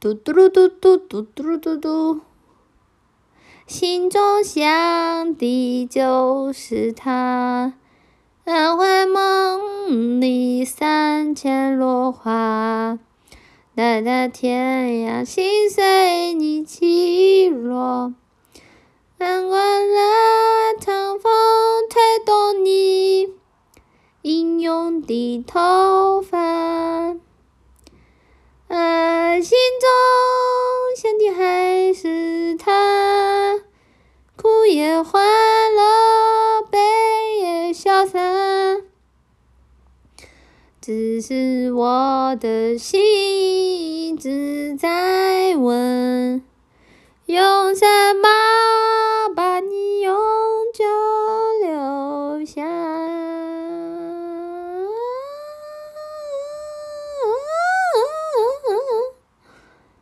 嘟嘟噜嘟嘟嘟嘟噜嘟嘟，心中想的就是他。难怀梦里三千落花，待在天涯，心随你起落。难怪那长风吹动你英勇的头发。心中想的还是他？哭也欢乐悲也潇洒只是我的心一直在问用什么